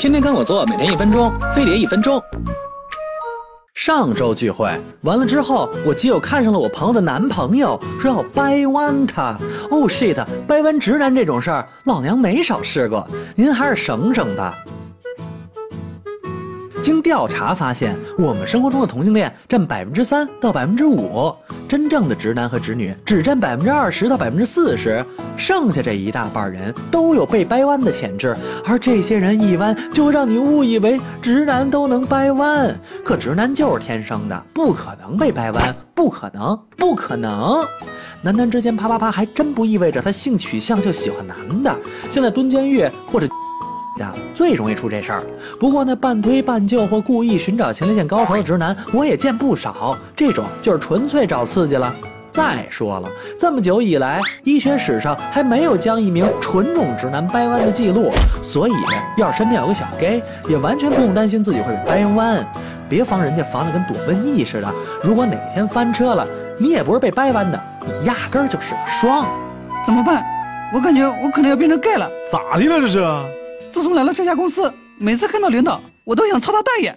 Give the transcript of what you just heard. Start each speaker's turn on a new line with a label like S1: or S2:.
S1: 天天跟我做，每天一分钟，飞碟一分钟。
S2: 上周聚会完了之后，我基友看上了我朋友的男朋友，说要掰弯他。哦 shit，掰弯直男这种事儿，老娘没少试过，您还是省省吧。经调查发现，我们生活中的同性恋占百分之三到百分之五，真正的直男和直女只占百分之二十到百分之四十，剩下这一大半人都有被掰弯的潜质，而这些人一弯就会让你误以为直男都能掰弯，可直男就是天生的，不可能被掰弯，不可能，不可能。男男之间啪啪啪，还真不意味着他性取向就喜欢男的。现在蹲监狱或者。的最容易出这事儿，不过那半推半就或故意寻找前列腺高潮的直男，我也见不少。这种就是纯粹找刺激了。再说了，这么久以来，医学史上还没有将一名纯种直男掰弯的记录，所以要是身边有个小 gay，也完全不用担心自己会被掰弯。别防人家防的跟躲瘟疫似的，如果哪天翻车了，你也不是被掰弯的，你压根儿就是个双。
S3: 怎么办？我感觉我可能要变成 gay 了。
S4: 咋的了这是？
S3: 自从来了这家公司，每次看到领导，我都想操他大爷。